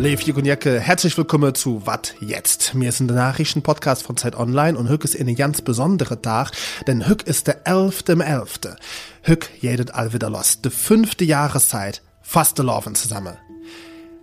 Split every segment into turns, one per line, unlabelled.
Lev Jugunjecke, herzlich willkommen zu Wat jetzt? Mir sind der Nachrichtenpodcast von Zeit Online und Hück ist eine ganz besondere Tag, denn Hück ist der 11. im 11. Hück jedet all wieder los. Die fünfte Jahreszeit, fast laufen zusammen.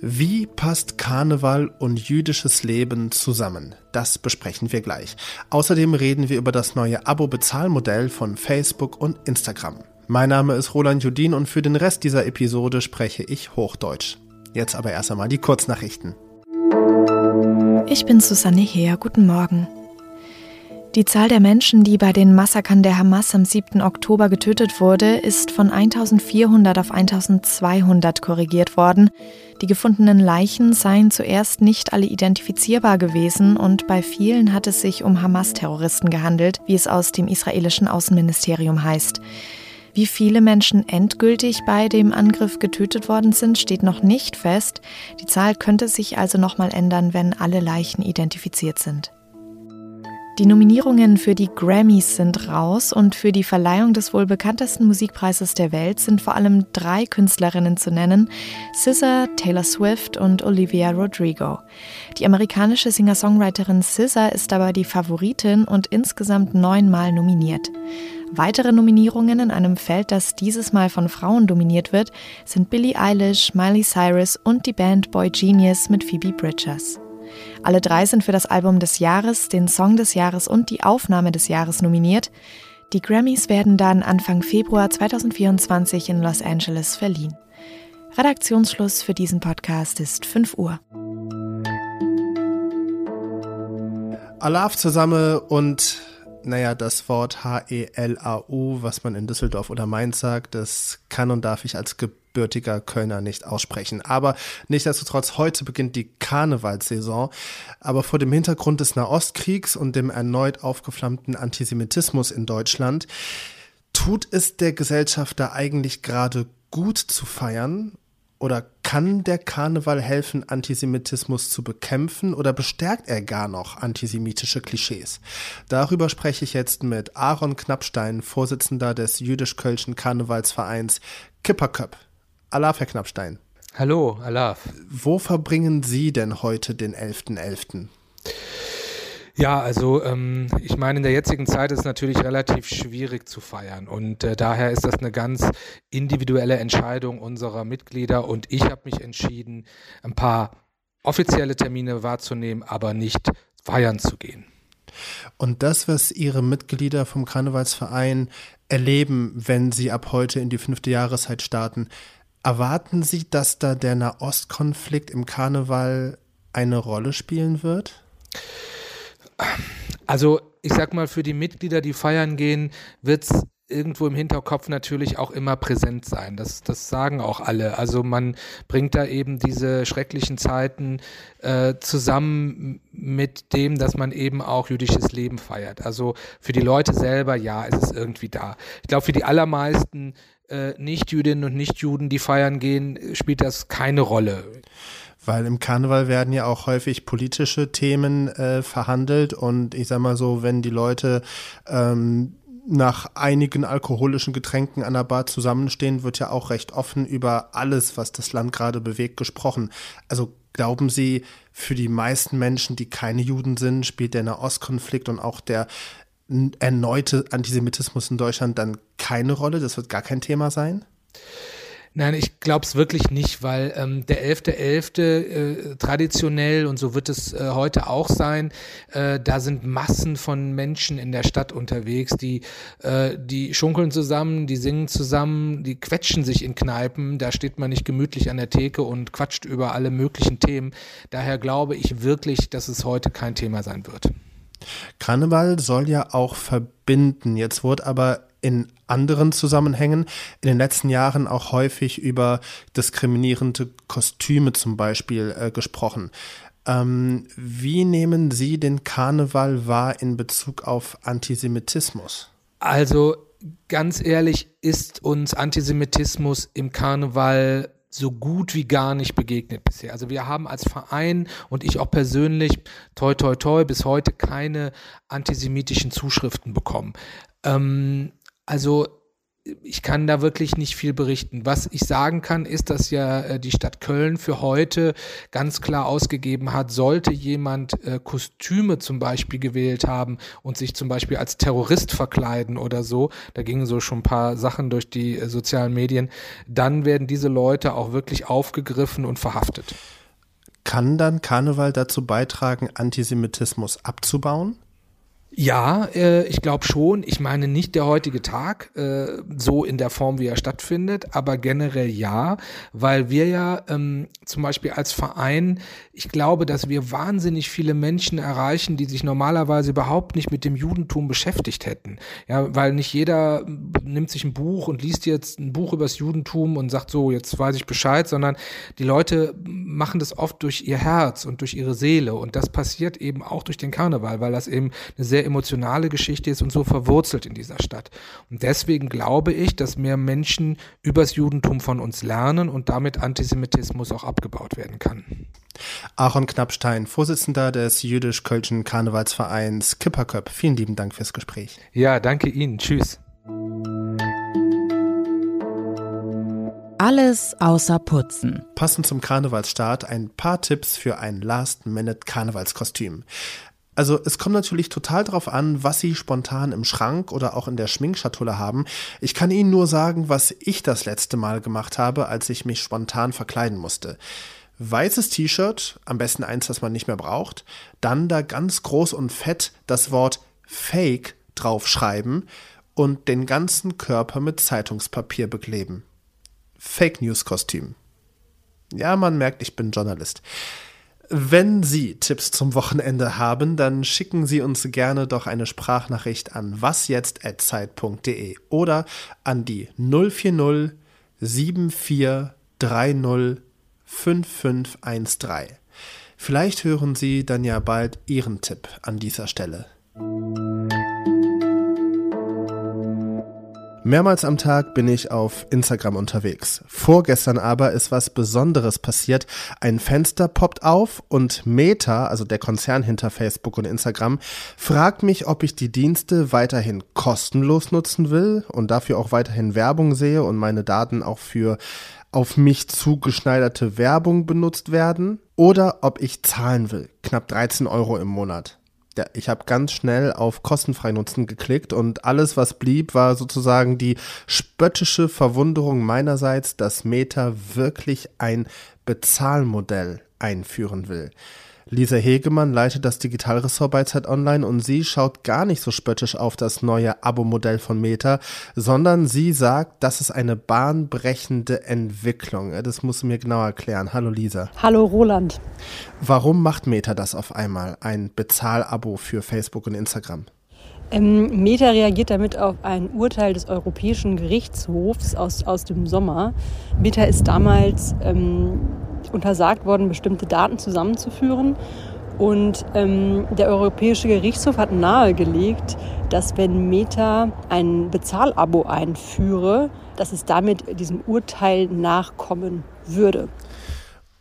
Wie passt Karneval und jüdisches Leben zusammen? Das besprechen wir gleich. Außerdem reden wir über das neue Abo-Bezahlmodell von Facebook und Instagram. Mein Name ist Roland Judin und für den Rest dieser Episode spreche ich Hochdeutsch. Jetzt aber erst einmal die Kurznachrichten.
Ich bin Susanne Heer. Guten Morgen. Die Zahl der Menschen, die bei den Massakern der Hamas am 7. Oktober getötet wurde, ist von 1400 auf 1200 korrigiert worden. Die gefundenen Leichen seien zuerst nicht alle identifizierbar gewesen und bei vielen hat es sich um Hamas-Terroristen gehandelt, wie es aus dem israelischen Außenministerium heißt. Wie viele Menschen endgültig bei dem Angriff getötet worden sind, steht noch nicht fest. Die Zahl könnte sich also nochmal ändern, wenn alle Leichen identifiziert sind. Die Nominierungen für die Grammys sind raus und für die Verleihung des wohl bekanntesten Musikpreises der Welt sind vor allem drei Künstlerinnen zu nennen: SZA, Taylor Swift und Olivia Rodrigo. Die amerikanische Singer-Songwriterin SZA ist aber die Favoritin und insgesamt neunmal nominiert. Weitere Nominierungen in einem Feld, das dieses Mal von Frauen dominiert wird, sind Billie Eilish, Miley Cyrus und die Band Boy Genius mit Phoebe Bridgers. Alle drei sind für das Album des Jahres, den Song des Jahres und die Aufnahme des Jahres nominiert. Die Grammys werden dann Anfang Februar 2024 in Los Angeles verliehen. Redaktionsschluss für diesen Podcast ist 5 Uhr.
Alaf zusammen und naja, das Wort H-E-L-A-U, was man in Düsseldorf oder Mainz sagt, das kann und darf ich als gebürtiger Kölner nicht aussprechen. Aber nichtsdestotrotz, heute beginnt die Karnevalssaison. Aber vor dem Hintergrund des Nahostkriegs und dem erneut aufgeflammten Antisemitismus in Deutschland, tut es der Gesellschaft da eigentlich gerade gut zu feiern oder kann der Karneval helfen, Antisemitismus zu bekämpfen oder bestärkt er gar noch antisemitische Klischees? Darüber spreche ich jetzt mit Aaron Knappstein, Vorsitzender des jüdisch-kölschen Karnevalsvereins Kipperköp. Alaf, Herr Knappstein.
Hallo, Alaf.
Wo verbringen Sie denn heute den 11.11.? .11.?
Ja, also ähm, ich meine, in der jetzigen Zeit ist es natürlich relativ schwierig zu feiern und äh, daher ist das eine ganz individuelle Entscheidung unserer Mitglieder und ich habe mich entschieden, ein paar offizielle Termine wahrzunehmen, aber nicht feiern zu gehen.
Und das, was Ihre Mitglieder vom Karnevalsverein erleben, wenn sie ab heute in die fünfte Jahreszeit starten, erwarten Sie, dass da der Nahostkonflikt im Karneval eine Rolle spielen wird?
Also ich sag mal, für die Mitglieder, die feiern gehen, wird es irgendwo im Hinterkopf natürlich auch immer präsent sein. Das, das sagen auch alle. Also man bringt da eben diese schrecklichen Zeiten äh, zusammen mit dem, dass man eben auch jüdisches Leben feiert. Also für die Leute selber, ja, ist es irgendwie da. Ich glaube, für die allermeisten äh, Nicht-Jüdinnen und Nicht-Juden, die feiern gehen, spielt das keine Rolle.
Weil im Karneval werden ja auch häufig politische Themen äh, verhandelt und ich sag mal so, wenn die Leute ähm, nach einigen alkoholischen Getränken an der Bar zusammenstehen, wird ja auch recht offen über alles, was das Land gerade bewegt, gesprochen. Also glauben Sie, für die meisten Menschen, die keine Juden sind, spielt der Nahostkonflikt und auch der erneute Antisemitismus in Deutschland dann keine Rolle? Das wird gar kein Thema sein?
Nein, ich glaube es wirklich nicht, weil ähm, der 11.11. .11., äh, traditionell, und so wird es äh, heute auch sein, äh, da sind Massen von Menschen in der Stadt unterwegs, die, äh, die schunkeln zusammen, die singen zusammen, die quetschen sich in Kneipen, da steht man nicht gemütlich an der Theke und quatscht über alle möglichen Themen. Daher glaube ich wirklich, dass es heute kein Thema sein wird.
Karneval soll ja auch verbinden. Jetzt wurde aber in anderen Zusammenhängen in den letzten Jahren auch häufig über diskriminierende Kostüme zum Beispiel äh, gesprochen. Ähm, wie nehmen Sie den Karneval wahr in Bezug auf Antisemitismus?
Also ganz ehrlich ist uns Antisemitismus im Karneval so gut wie gar nicht begegnet bisher. Also wir haben als Verein und ich auch persönlich, toi toi toi, bis heute keine antisemitischen Zuschriften bekommen. Ähm, also ich kann da wirklich nicht viel berichten. Was ich sagen kann, ist, dass ja äh, die Stadt Köln für heute ganz klar ausgegeben hat, sollte jemand äh, Kostüme zum Beispiel gewählt haben und sich zum Beispiel als Terrorist verkleiden oder so, da gingen so schon ein paar Sachen durch die äh, sozialen Medien, dann werden diese Leute auch wirklich aufgegriffen und verhaftet.
Kann dann Karneval dazu beitragen, Antisemitismus abzubauen?
Ja, äh, ich glaube schon. Ich meine nicht der heutige Tag, äh, so in der Form, wie er stattfindet, aber generell ja, weil wir ja ähm, zum Beispiel als Verein, ich glaube, dass wir wahnsinnig viele Menschen erreichen, die sich normalerweise überhaupt nicht mit dem Judentum beschäftigt hätten. Ja, weil nicht jeder nimmt sich ein Buch und liest jetzt ein Buch übers Judentum und sagt so, jetzt weiß ich Bescheid, sondern die Leute machen das oft durch ihr Herz und durch ihre Seele und das passiert eben auch durch den Karneval, weil das eben eine sehr emotionale Geschichte ist und so verwurzelt in dieser Stadt. Und deswegen glaube ich, dass mehr Menschen übers Judentum von uns lernen und damit Antisemitismus auch abgebaut werden kann.
Aaron Knappstein, Vorsitzender des jüdisch-kölschen Karnevalsvereins Kipperköp. Vielen lieben Dank fürs Gespräch.
Ja, danke Ihnen. Tschüss.
Alles außer Putzen.
Passend zum Karnevalsstart ein paar Tipps für ein Last-Minute-Karnevalskostüm. Also es kommt natürlich total drauf an, was Sie spontan im Schrank oder auch in der Schminkschatulle haben. Ich kann Ihnen nur sagen, was ich das letzte Mal gemacht habe, als ich mich spontan verkleiden musste. Weißes T-Shirt, am besten eins, das man nicht mehr braucht, dann da ganz groß und fett das Wort Fake draufschreiben und den ganzen Körper mit Zeitungspapier bekleben. Fake News Kostüm. Ja, man merkt, ich bin Journalist. Wenn Sie Tipps zum Wochenende haben, dann schicken Sie uns gerne doch eine Sprachnachricht an wasjetzt.zeit.de oder an die 040 7430 5513. Vielleicht hören Sie dann ja bald Ihren Tipp an dieser Stelle. Mehrmals am Tag bin ich auf Instagram unterwegs. Vorgestern aber ist was Besonderes passiert. Ein Fenster poppt auf und Meta, also der Konzern hinter Facebook und Instagram, fragt mich, ob ich die Dienste weiterhin kostenlos nutzen will und dafür auch weiterhin Werbung sehe und meine Daten auch für auf mich zugeschneiderte Werbung benutzt werden oder ob ich zahlen will. Knapp 13 Euro im Monat ich habe ganz schnell auf kostenfrei nutzen geklickt und alles, was blieb, war sozusagen die spöttische Verwunderung meinerseits, dass Meta wirklich ein Bezahlmodell einführen will. Lisa Hegemann leitet das Digitalressort bei Zeit Online und sie schaut gar nicht so spöttisch auf das neue Abo-Modell von Meta, sondern sie sagt, das ist eine bahnbrechende Entwicklung. Das muss mir genau erklären. Hallo Lisa.
Hallo Roland.
Warum macht Meta das auf einmal, ein Bezahlabo für Facebook und Instagram?
Ähm, Meta reagiert damit auf ein Urteil des Europäischen Gerichtshofs aus, aus dem Sommer. Meta ist damals ähm, untersagt worden, bestimmte Daten zusammenzuführen. Und ähm, der Europäische Gerichtshof hat nahegelegt, dass wenn Meta ein Bezahlabo einführe, dass es damit diesem Urteil nachkommen würde.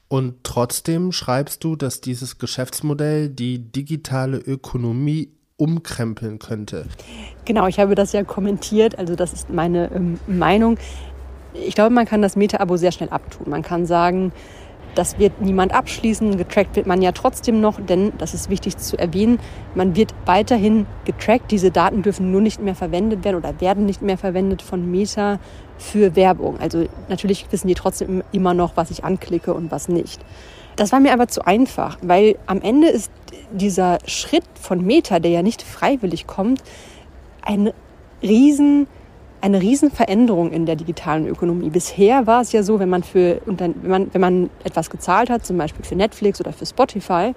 Und trotzdem schreibst du, dass dieses Geschäftsmodell die digitale Ökonomie umkrempeln könnte.
Genau, ich habe das ja kommentiert, also das ist meine ähm, Meinung. Ich glaube, man kann das Meta-Abo sehr schnell abtun. Man kann sagen, das wird niemand abschließen. Getrackt wird man ja trotzdem noch, denn das ist wichtig zu erwähnen. Man wird weiterhin getrackt. Diese Daten dürfen nur nicht mehr verwendet werden oder werden nicht mehr verwendet von Meta für Werbung. Also natürlich wissen die trotzdem immer noch, was ich anklicke und was nicht. Das war mir aber zu einfach, weil am Ende ist dieser Schritt von Meta, der ja nicht freiwillig kommt, ein riesen eine Riesenveränderung in der digitalen Ökonomie. Bisher war es ja so, wenn man, für, wenn man, wenn man etwas gezahlt hat, zum Beispiel für Netflix oder für Spotify,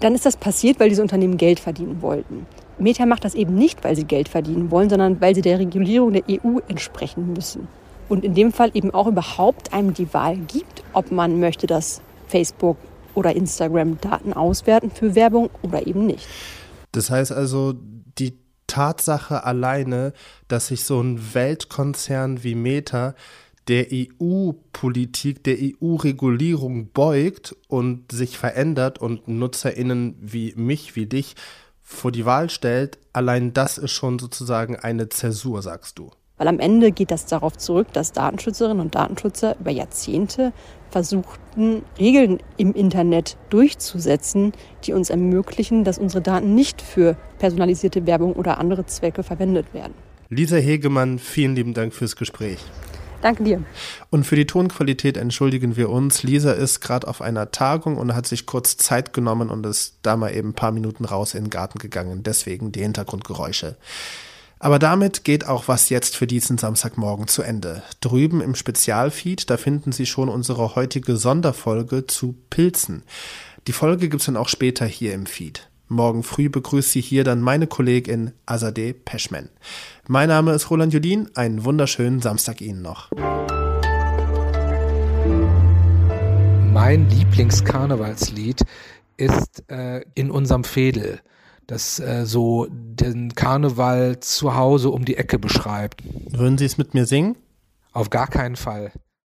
dann ist das passiert, weil diese Unternehmen Geld verdienen wollten. Meta macht das eben nicht, weil sie Geld verdienen wollen, sondern weil sie der Regulierung der EU entsprechen müssen. Und in dem Fall eben auch überhaupt einem die Wahl gibt, ob man möchte, dass Facebook oder Instagram Daten auswerten für Werbung oder eben nicht.
Das heißt also, die Tatsache alleine, dass sich so ein Weltkonzern wie Meta der EU-Politik, der EU-Regulierung beugt und sich verändert und NutzerInnen wie mich, wie dich vor die Wahl stellt, allein das ist schon sozusagen eine Zäsur, sagst du.
Weil am Ende geht das darauf zurück, dass Datenschützerinnen und Datenschützer über Jahrzehnte versuchten, Regeln im Internet durchzusetzen, die uns ermöglichen, dass unsere Daten nicht für personalisierte Werbung oder andere Zwecke verwendet werden.
Lisa Hegemann, vielen lieben Dank fürs Gespräch.
Danke dir.
Und für die Tonqualität entschuldigen wir uns. Lisa ist gerade auf einer Tagung und hat sich kurz Zeit genommen und ist da mal eben ein paar Minuten raus in den Garten gegangen. Deswegen die Hintergrundgeräusche. Aber damit geht auch was jetzt für diesen Samstagmorgen zu Ende. Drüben im Spezialfeed, da finden Sie schon unsere heutige Sonderfolge zu Pilzen. Die Folge gibt's dann auch später hier im Feed. Morgen früh begrüßt Sie hier dann meine Kollegin Azadeh Peschman. Mein Name ist Roland Judin. Einen wunderschönen Samstag Ihnen noch.
Mein Lieblingskarnevalslied ist äh, in unserem Fädel, das äh, so den Karneval zu Hause um die Ecke beschreibt.
Würden Sie es mit mir singen?
Auf gar keinen Fall.